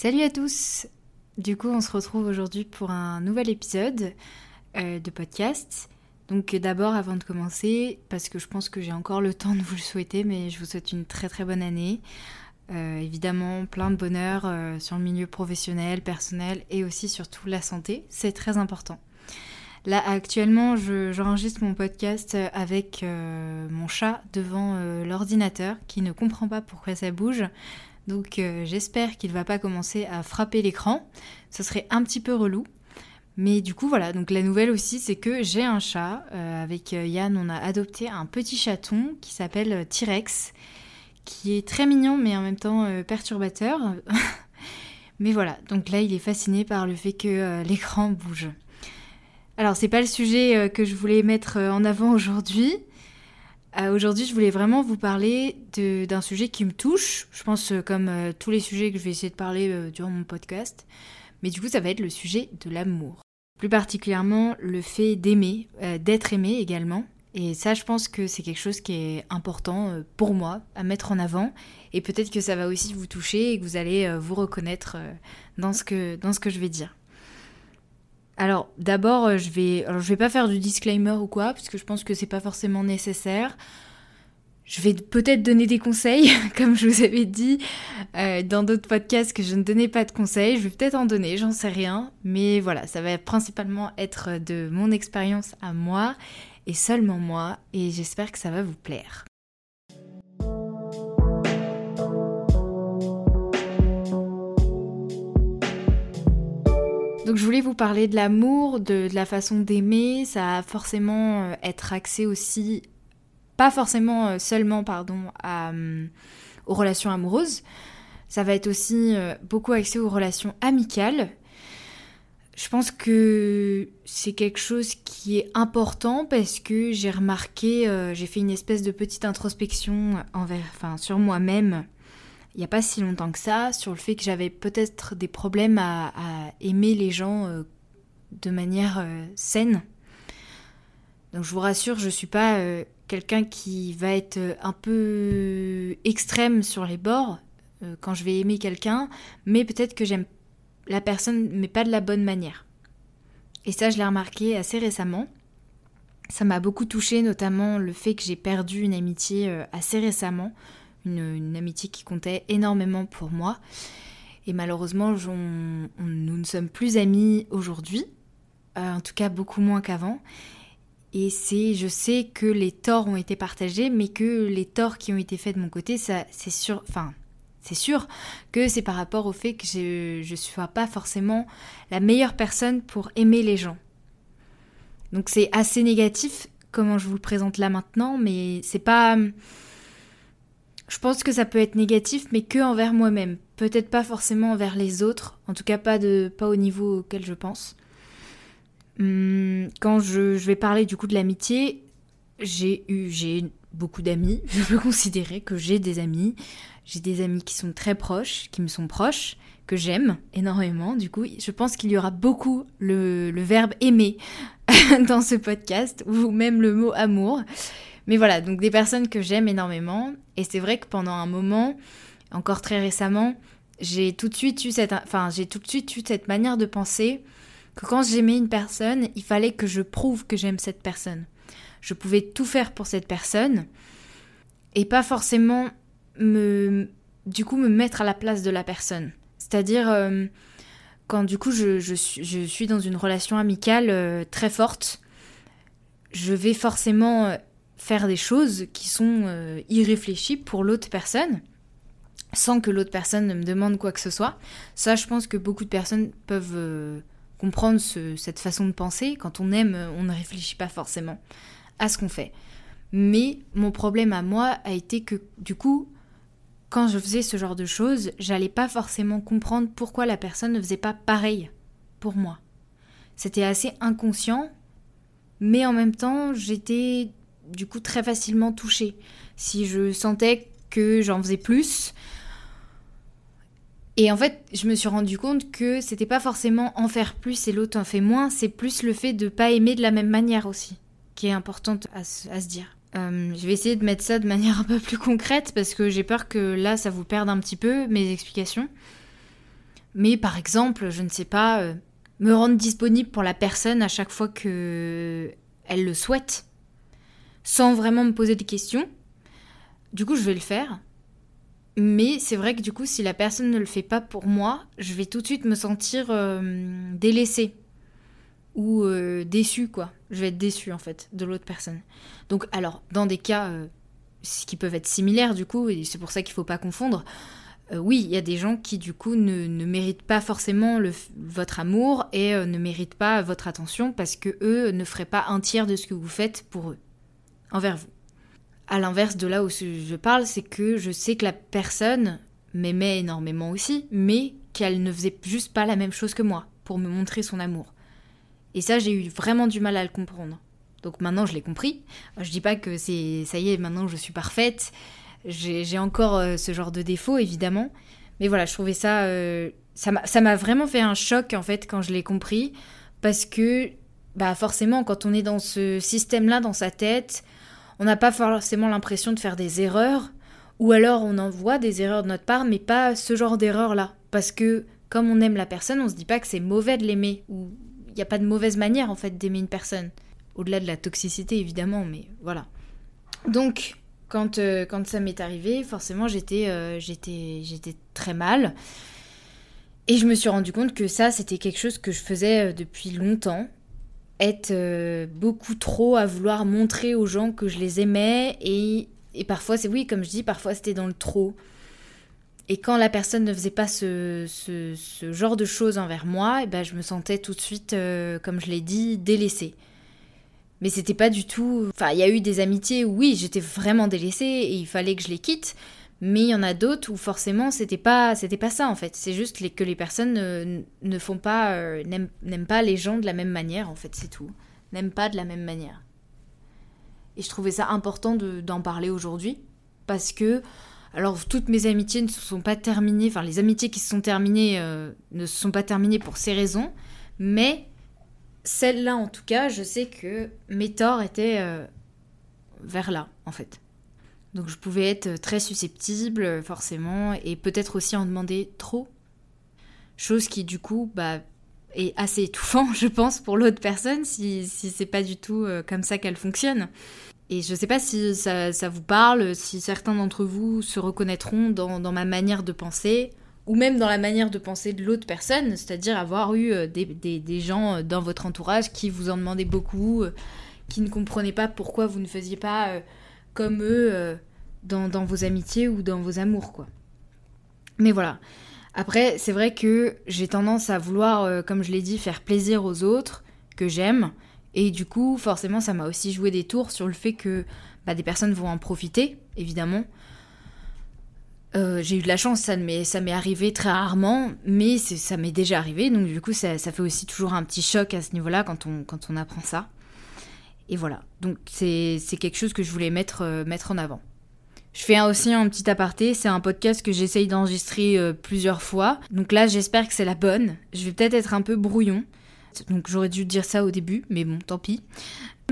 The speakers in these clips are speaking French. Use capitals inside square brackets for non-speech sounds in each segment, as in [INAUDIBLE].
Salut à tous Du coup, on se retrouve aujourd'hui pour un nouvel épisode euh, de podcast. Donc d'abord, avant de commencer, parce que je pense que j'ai encore le temps de vous le souhaiter, mais je vous souhaite une très très bonne année. Euh, évidemment, plein de bonheur euh, sur le milieu professionnel, personnel et aussi surtout la santé. C'est très important. Là, actuellement, j'enregistre mon podcast avec mon chat devant l'ordinateur qui ne comprend pas pourquoi ça bouge. Donc euh, j'espère qu'il va pas commencer à frapper l'écran. Ce serait un petit peu relou. Mais du coup voilà, donc la nouvelle aussi c'est que j'ai un chat. Euh, avec euh, Yann on a adopté un petit chaton qui s'appelle T-Rex. Qui est très mignon mais en même temps perturbateur. [LAUGHS] mais voilà, donc là il est fasciné par le fait que l'écran bouge. Alors c'est pas le sujet que je voulais mettre en avant aujourd'hui. Euh, aujourd'hui, je voulais vraiment vous parler d'un sujet qui me touche. Je pense euh, comme euh, tous les sujets que je vais essayer de parler durant mon podcast. Mais du coup, ça va être le sujet de l'amour. Plus particulièrement, le fait d'aimer, d'être aimé également. Et ça, je pense que c'est quelque chose qui est important pour moi à mettre en avant. Et peut-être que ça va aussi vous toucher et que vous allez vous reconnaître dans ce que, dans ce que je vais dire. Alors d'abord, euh, je vais, vais pas faire du disclaimer ou quoi, puisque je pense que c'est pas forcément nécessaire. Je vais peut-être donner des conseils, [LAUGHS] comme je vous avais dit euh, dans d'autres podcasts que je ne donnais pas de conseils. Je vais peut-être en donner, j'en sais rien. Mais voilà, ça va principalement être de mon expérience à moi et seulement moi. Et j'espère que ça va vous plaire. Donc je voulais vous parler de l'amour, de, la façon d'aimer. Ça va forcément euh, être axé aussi, pas forcément euh, seulement, pardon, euh, aux relations amoureuses. Ça va être aussi beaucoup axé aux relations amicales. Je pense que c'est quelque chose qui est important parce que j'ai remarqué, j'ai fait une espèce de petite introspection envers, enfin, sur moi-même il n'y a pas si longtemps que ça, sur le fait que j'avais peut-être des problèmes à, aimer les gens euh, de manière euh, saine. Donc je vous rassure, je ne suis pas euh, quelqu'un qui va être un peu extrême sur les bords quand je vais aimer quelqu'un, mais peut-être que j'aime la personne, mais pas de la bonne manière. Et ça, je l'ai remarqué assez récemment. Ça m'a beaucoup touché, notamment le fait que j'ai perdu une amitié assez récemment une, amitié qui comptait énormément pour moi. Et malheureusement, nous ne sommes plus amis aujourd'hui, euh, en tout cas beaucoup moins qu'avant. Et c'est, je sais que les torts ont été partagés, mais que les torts qui ont été faits de mon côté, c'est sûr, enfin, c'est sûr que c'est par rapport au fait que je ne sois pas forcément la meilleure personne pour aimer les gens. Donc c'est assez négatif comment je vous le présente là maintenant, mais c'est pas je pense que ça peut être négatif, mais que envers moi-même. Peut-être pas forcément envers les autres, en tout cas pas, de, pas au niveau auquel je pense. Hum, quand je, vais parler du coup de l'amitié, j'ai eu j'ai beaucoup d'amis. [LAUGHS] Je peux considérer que j'ai des amis. J'ai des amis qui sont très proches, qui me sont proches, que j'aime énormément. Du coup, je pense qu'il y aura beaucoup le, le verbe aimer [LAUGHS] dans ce podcast, ou même le mot amour. Mais voilà, donc des personnes que j'aime énormément. Et c'est vrai que pendant un moment, encore très récemment, j'ai tout de suite eu cette, enfin, j'ai tout de suite eu cette manière de penser que quand j'aimais une personne, il fallait que je prouve que j'aime cette personne. Je pouvais tout faire pour cette personne et pas forcément me, du coup, me mettre à la place de la personne. C'est-à-dire euh, quand du coup je, je, suis dans une relation amicale euh, très forte, je vais forcément euh, faire des choses qui sont euh, irréfléchies pour l'autre personne, sans que l'autre personne ne me demande quoi que ce soit. Ça, je pense que beaucoup de personnes peuvent euh, comprendre cette façon de penser. Quand on aime, on ne réfléchit pas forcément à ce qu'on fait. Mais mon problème à moi a été que, du coup, quand je faisais ce genre de choses, j'allais pas forcément comprendre pourquoi la personne ne faisait pas pareil pour moi. C'était assez inconscient, mais en même temps, j'étais du coup très facilement touchée. Si je sentais que j'en faisais plus. Et en fait, je me suis rendu compte que c'était pas forcément en faire plus et l'autre en fait moins, c'est plus le fait de pas aimer de la même manière aussi, qui est importante à, se, dire. Euh, je vais essayer de mettre ça de manière un peu plus concrète parce que j'ai peur que là ça vous perde un petit peu mes explications. Mais par exemple, je ne sais pas, euh, me rendre disponible pour la personne à chaque fois que elle le souhaite, sans vraiment me poser des questions. Du coup, je vais le faire. Mais c'est vrai que du coup, si la personne ne le fait pas pour moi, je vais tout de suite me sentir euh, délaissée ou euh, déçue, quoi. Je vais être déçue, en fait, de l'autre personne. Donc, alors, dans des cas euh, qui peuvent être similaires, du coup, et c'est pour ça qu'il ne faut pas confondre, oui, il y a des gens qui, du coup, ne, méritent pas forcément votre amour et ne méritent pas votre attention parce que eux ne feraient pas un tiers de ce que vous faites pour eux, envers vous. À l'inverse de là où je parle, c'est que je sais que la personne m'aimait énormément aussi, mais qu'elle ne faisait juste pas la même chose que moi pour me montrer son amour. Et ça, j'ai eu vraiment du mal à le comprendre. Donc maintenant, je l'ai compris. Je dis pas que c'est ça y est, maintenant je suis parfaite. J'ai encore euh, ce genre de défaut, évidemment. Mais voilà, je trouvais ça. Euh, ça m'a vraiment fait un choc, en fait, quand je l'ai compris. Parce que, bah, forcément, quand on est dans ce système-là, dans sa tête, on n'a pas forcément l'impression de faire des erreurs, ou alors on en voit des erreurs de notre part, mais pas ce genre d'erreur-là. Parce que comme on aime la personne, on se dit pas que c'est mauvais de l'aimer, ou il n'y a pas de mauvaise manière en fait d'aimer une personne. Au-delà de la toxicité évidemment, mais voilà. Donc quand, euh, quand ça m'est arrivé, forcément j'étais euh, j'étais très mal. Et je me suis rendu compte que ça, c'était quelque chose que je faisais euh, depuis longtemps être euh, beaucoup trop à vouloir montrer aux gens que je les aimais et, et parfois c'est oui comme je dis parfois c'était dans le trop. Et quand la personne ne faisait pas ce, ce, genre de choses envers moi et eh ben je me sentais tout de suite euh, comme je l'ai dit délaissée. Mais c'était pas du tout enfin il y a eu des amitiés où oui j'étais vraiment délaissée et il fallait que je les quitte mais il y en a d'autres où forcément c'était pas c'était pas ça en fait. C'est juste que les personnes ne, font pas euh, n'aiment pas les gens de la même manière en fait, c'est tout. N'aiment pas de la même manière. Et je trouvais ça important d'en parler aujourd'hui parce que alors toutes mes amitiés ne se sont pas terminées, enfin les amitiés qui se sont terminées euh, ne se sont pas terminées pour ces raisons, mais celle-là en tout cas, je sais que mes torts étaient euh, vers là en fait. Donc je pouvais être très susceptible, forcément, et peut-être aussi en demander trop. Chose qui, du coup, bah, est assez étouffant, [LAUGHS] je pense, pour l'autre personne, si, si c'est pas du tout euh, comme ça qu'elle fonctionne. Et je sais pas si ça, vous parle, si certains d'entre vous se reconnaîtront dans, ma manière de penser, ou même dans la manière de penser de l'autre personne, c'est-à-dire avoir eu euh, des, des, gens euh, dans votre entourage qui vous en demandaient beaucoup, qui ne comprenaient pas pourquoi vous ne faisiez pas comme eux dans, vos amitiés ou dans vos amours, quoi. Mais voilà. Après, c'est vrai que j'ai tendance à vouloir, euh, comme je l'ai dit, faire plaisir aux autres que j'aime. Et du coup, forcément, ça m'a aussi joué des tours sur le fait que bah, des personnes vont en profiter, évidemment. Euh, j'ai eu de la chance, ça m'est arrivé très rarement, mais ça m'est déjà arrivé, donc du coup ça, ça, fait aussi toujours un petit choc à ce niveau-là quand on, quand on apprend ça. Et voilà, donc c'est quelque chose que je voulais mettre, euh, mettre en avant. Je fais aussi un petit aparté, c'est un podcast que j'essaye d'enregistrer euh, plusieurs fois. Donc là, j'espère que c'est la bonne. Je vais peut-être être un peu brouillon. Donc j'aurais dû dire ça au début, mais bon, tant pis.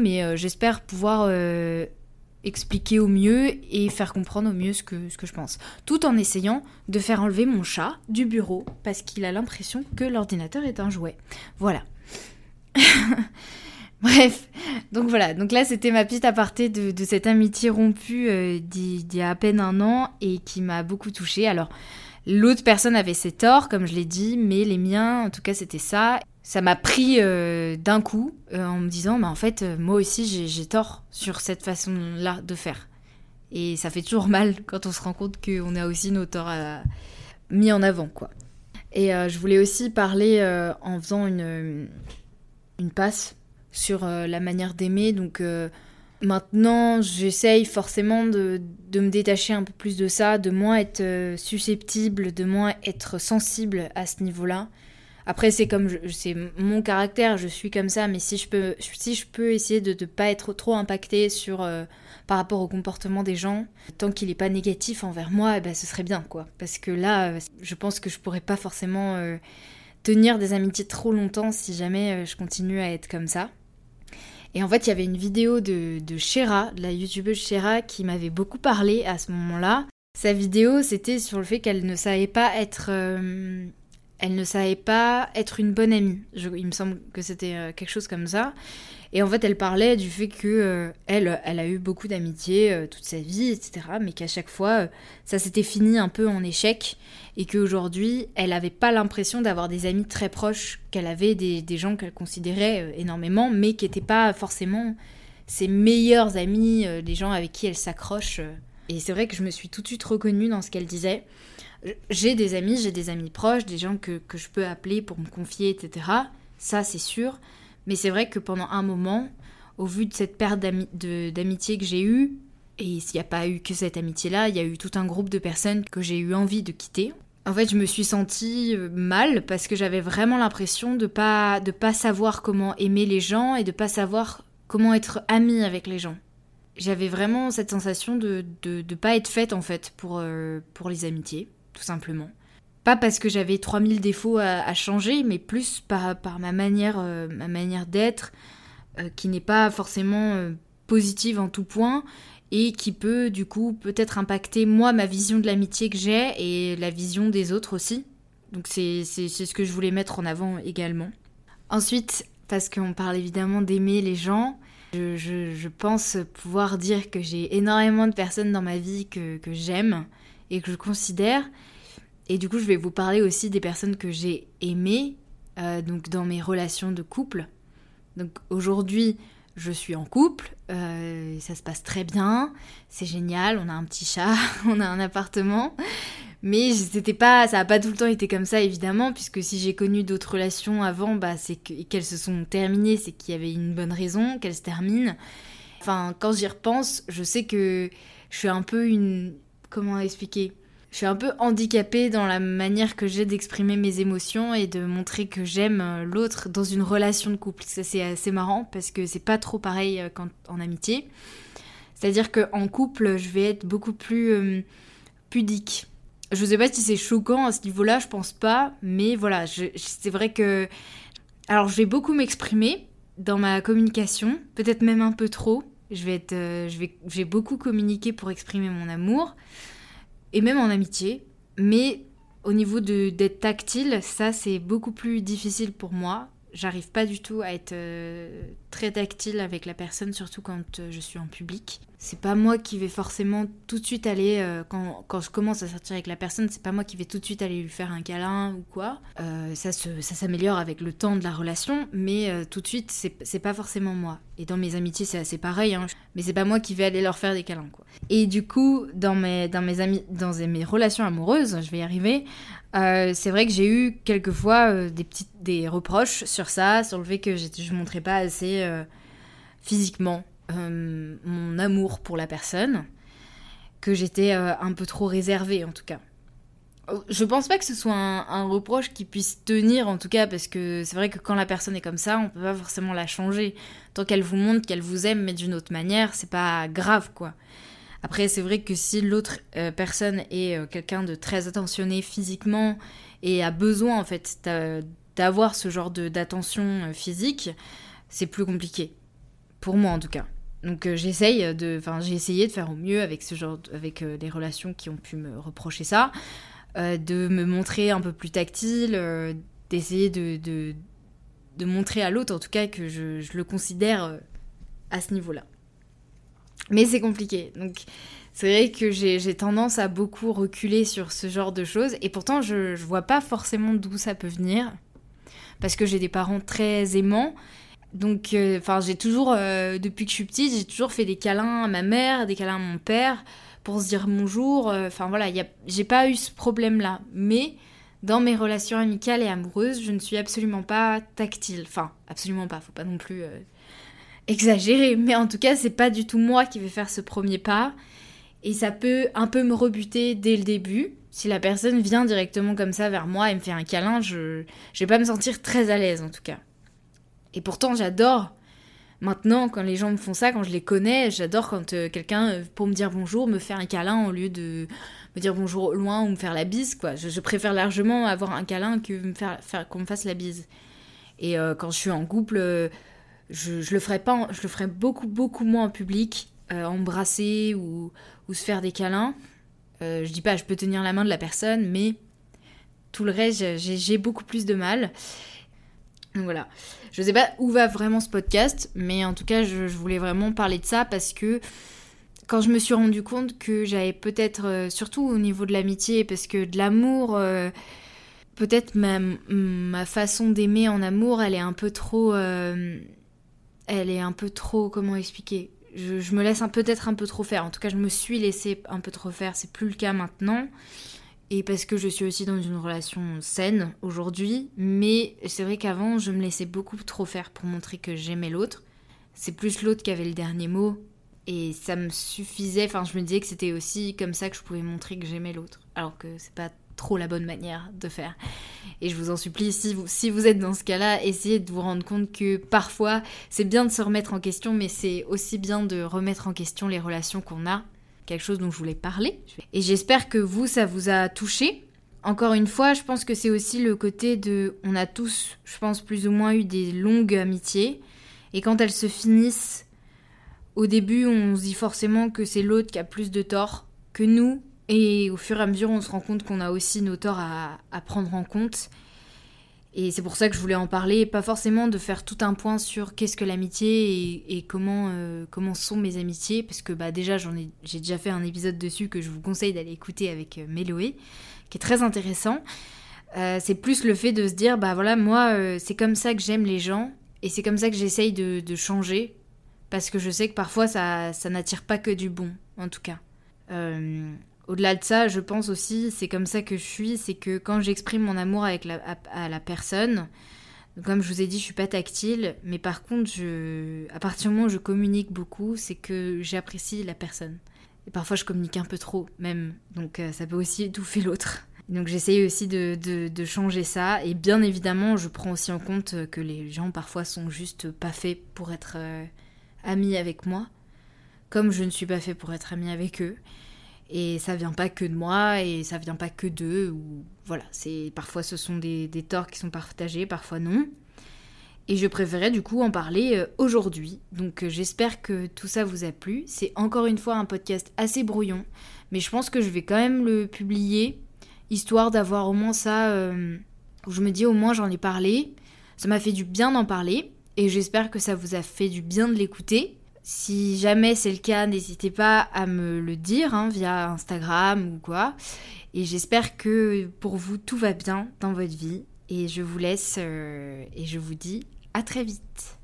Mais euh, j'espère pouvoir expliquer au mieux et faire comprendre au mieux ce que, ce que je pense. Tout en essayant de faire enlever mon chat du bureau parce qu'il a l'impression que l'ordinateur est un jouet. Voilà. [LAUGHS] Bref, donc voilà, donc là c'était ma petite aparté de, de cette amitié rompue euh, d'il y a à peine un an et qui m'a beaucoup touchée. Alors l'autre personne avait ses torts, comme je l'ai dit, mais les miens, en tout cas c'était ça. Ça m'a pris euh, d'un coup euh, en me disant, bah en fait moi aussi j'ai tort sur cette façon-là de faire. Et ça fait toujours mal quand on se rend compte qu'on a aussi nos torts mis en avant, quoi. Et je voulais aussi parler en faisant une, une passe sur euh, la manière d'aimer. Donc euh, maintenant, j'essaye forcément de, me détacher un peu plus de ça, de moins être euh, susceptible, de moins être sensible à ce niveau-là. Après, c'est comme c'est mon caractère, je suis comme ça, mais si je peux, si je peux essayer de ne pas être trop impacté sur par rapport au comportement des gens, tant qu'il n'est pas négatif envers moi, eh ben, ce serait bien, quoi. Parce que là, je pense que je pourrais pas forcément tenir des amitiés trop longtemps si jamais je continue à être comme ça. Et en fait, il y avait une vidéo de, de Shera, de la youtubeuse Shera, qui m'avait beaucoup parlé à ce moment-là. Sa vidéo, c'était sur le fait qu'elle ne savait pas être euh, elle ne savait pas être une bonne amie. il me semble que c'était euh, quelque chose comme ça. Et en fait, elle parlait du fait que euh, elle, elle a eu beaucoup d'amitié euh, toute sa vie, etc. Mais qu'à chaque fois, ça s'était fini un peu en échec. Et qu'aujourd'hui, elle n'avait pas l'impression d'avoir des amis très proches, qu'elle avait des, gens qu'elle considérait énormément, mais qui n'étaient pas forcément ses meilleurs amis, les gens avec qui elle s'accroche. Et c'est vrai que je me suis tout de suite reconnue dans ce qu'elle disait j'ai des amis, j'ai des amis proches, des gens que, je peux appeler pour me confier, etc. Ça, c'est sûr. Mais c'est vrai que pendant un moment, au vu de cette perte d'amitié que j'ai eue, et s'il n'y a pas eu que cette amitié-là, il y a eu tout un groupe de personnes que j'ai eu envie de quitter. En fait, je me suis sentie euh, mal parce que j'avais vraiment l'impression de pas de pas savoir comment aimer les gens et de pas savoir comment être amie avec les gens. J'avais vraiment cette sensation de ne pas être faite en fait pour, euh, pour les amitiés tout simplement. Pas parce que j'avais 3000 défauts à, changer, mais plus par, par ma manière, euh, ma manière d'être, euh, qui n'est pas forcément euh, positive en tout point, et qui peut du coup peut-être impacter moi, ma vision de l'amitié que j'ai, et la vision des autres aussi. Donc c'est ce que je voulais mettre en avant également. Ensuite, parce qu'on parle évidemment d'aimer les gens, je, je, pense pouvoir dire que j'ai énormément de personnes dans ma vie que, que j'aime et que je considère. Et du coup, je vais vous parler aussi des personnes que j'ai aimées, euh, donc dans mes relations de couple. Donc aujourd'hui, je suis en couple, euh, ça se passe très bien, c'est génial, on a un petit chat, [LAUGHS] on a un appartement. Mais c'était pas, ça n'a pas tout le temps été comme ça évidemment, puisque si j'ai connu d'autres relations avant, bah, c'est qu'elles se sont terminées, c'est qu'il y avait une bonne raison qu'elles se terminent. Enfin, quand j'y repense, je sais que je suis un peu une, comment expliquer? Je suis un peu handicapée dans la manière que j'ai d'exprimer mes émotions et de montrer que j'aime euh, l'autre dans une relation de couple. Ça c'est assez marrant parce que c'est pas trop pareil euh, qu'en amitié. C'est-à-dire qu'en couple, je vais être beaucoup plus euh, pudique. Je sais pas si c'est choquant à ce niveau-là, je pense pas, mais voilà, c'est vrai que. Alors je vais beaucoup m'exprimer dans ma communication, peut-être même un peu trop, je vais, être, euh, je vais beaucoup communiquer pour exprimer mon amour, et même en amitié. Mais au niveau d'être tactile, ça c'est beaucoup plus difficile pour moi j'arrive pas du tout à être euh, très tactile avec la personne, surtout quand euh, je suis en public. C'est pas moi qui vais forcément tout de suite aller, euh, quand, quand, je commence à sortir avec la personne, c'est pas moi qui vais tout de suite aller lui faire un câlin ou quoi. ça s'améliore avec le temps de la relation, mais tout de suite, c'est pas forcément moi. Et dans mes amitiés, c'est assez pareil, hein, mais c'est pas moi qui vais aller leur faire des câlins, quoi. Et du coup, dans mes, dans mes, dans mes relations amoureuses, je vais y arriver, euh, c'est vrai que j'ai eu quelquefois euh, des petites des reproches sur ça, sur le fait que je ne montrais pas assez euh, mon amour pour la personne, que j'étais un peu trop réservée en tout cas. Je pense pas que ce soit un, reproche qui puisse tenir en tout cas parce que c'est vrai que quand la personne est comme ça, on peut pas forcément la changer. Tant qu'elle vous montre qu'elle vous aime mais d'une autre manière, c'est pas grave quoi. Après, c'est vrai que si l'autre euh, personne est euh, quelqu'un de très attentionné physiquement et a besoin en fait d'avoir ce genre d'attention euh, physique, c'est plus compliqué. Pour moi en tout cas. Donc j'essaye de, enfin j'ai essayé de faire au mieux avec ce genre, avec les relations qui ont pu me reprocher ça, de me montrer un peu plus tactile, d'essayer de, de, montrer à l'autre en tout cas que je, je le considère à ce niveau-là. Mais c'est compliqué. Donc c'est vrai que j'ai tendance à beaucoup reculer sur ce genre de choses. Et pourtant, je, je vois pas forcément d'où ça peut venir. Parce que j'ai des parents très aimants. Donc, euh, enfin, j'ai toujours, euh, depuis que je suis petite, j'ai toujours fait des câlins à ma mère, des câlins à mon père, pour se dire bonjour. Euh, enfin, voilà, j'ai pas eu ce problème-là. Mais dans mes relations amicales et amoureuses, je ne suis absolument pas tactile. Enfin, absolument pas, faut pas non plus exagéré, mais en tout cas, c'est pas du tout moi qui vais faire ce premier pas. Et ça peut un peu me rebuter dès le début. Si la personne vient directement comme ça vers moi et me fait un câlin, je, je vais pas me sentir très à l'aise en tout cas. Et pourtant, j'adore. Maintenant, quand les gens me font ça, quand je les connais, j'adore quand euh, quelqu'un, euh, pour me dire bonjour, me fait un câlin au lieu de me dire bonjour loin ou me faire la bise, quoi. Je, préfère largement avoir un câlin que qu'on me fasse la bise. Et euh, quand je suis en couple, je, le ferai pas, je le ferai beaucoup beaucoup moins en public, embrasser ou, ou, se faire des câlins. Je dis pas, je peux tenir la main de la personne, mais tout le reste, j'ai beaucoup plus de mal. Donc voilà. Je sais pas où va vraiment ce podcast, mais en tout cas, je, voulais vraiment parler de ça parce que quand je me suis rendu compte que j'avais peut-être, euh, surtout au niveau de l'amitié, parce que de l'amour, euh, peut-être ma, ma, façon d'aimer en amour, elle est un peu trop. Euh, elle est un peu trop. Comment expliquer? Je, me laisse peut-être un peu trop faire. En tout cas, je me suis laissé un peu trop faire. C'est plus le cas maintenant et parce que je suis aussi dans une relation saine aujourd'hui, mais c'est vrai qu'avant je me laissais beaucoup trop faire pour montrer que j'aimais l'autre. C'est plus l'autre qui avait le dernier mot et ça me suffisait, enfin je me disais que c'était aussi comme ça que je pouvais montrer que j'aimais l'autre, alors que c'est pas trop la bonne manière de faire. Et je vous en supplie, si vous, si vous êtes dans ce cas-là, essayez de vous rendre compte que parfois c'est bien de se remettre en question, mais c'est aussi bien de remettre en question les relations qu'on a quelque chose dont je voulais parler. Et j'espère que vous, ça vous a touché. Encore une fois, je pense que c'est aussi le côté de... On a tous, je pense, plus ou moins eu des longues amitiés. Et quand elles se finissent, au début, on se dit forcément que c'est l'autre qui a plus de tort que nous. Et au fur et à mesure, on se rend compte qu'on a aussi nos torts à, à prendre en compte. Et c'est pour ça que je voulais en parler, pas forcément de faire tout un point sur qu'est-ce que l'amitié et, comment, euh, comment sont mes amitiés, parce que bah, déjà j'ai déjà fait un épisode dessus que je vous conseille d'aller écouter avec euh, Méloé, qui est très intéressant. Euh, c'est plus le fait de se dire, bah voilà, moi c'est comme ça que j'aime les gens, et c'est comme ça que j'essaye de, de, changer, parce que je sais que parfois ça, ça n'attire pas que du bon, en tout cas. Au-delà de ça, je pense aussi, c'est comme ça que je suis, c'est que quand j'exprime mon amour avec la, à, la personne, comme je vous ai dit, je suis pas tactile, mais par contre, je, à partir du moment où je communique beaucoup, c'est que j'apprécie la personne. Et parfois, je communique un peu trop, même, donc euh, ça peut aussi étouffer l'autre. Donc j'essaye aussi de, de, changer ça, et bien évidemment, je prends aussi en compte que les gens parfois sont juste pas faits pour être euh, amis avec moi, comme je ne suis pas fait pour être ami avec eux. Et ça vient pas que de moi et ça vient pas que d'eux. Ou voilà, c'est parfois ce sont des, des, torts qui sont partagés, parfois non. Et je préférais du coup en parler euh, aujourd'hui. Donc euh, j'espère que tout ça vous a plu. C'est encore une fois un podcast assez brouillon, mais je pense que je vais quand même le publier histoire d'avoir au moins ça euh, où je me dis au moins j'en ai parlé. Ça m'a fait du bien d'en parler et j'espère que ça vous a fait du bien de l'écouter. Si jamais c'est le cas, n'hésitez pas à me le dire hein, via Instagram ou quoi. Et j'espère que pour vous, tout va bien dans votre vie. Et je vous laisse euh, et je vous dis à très vite.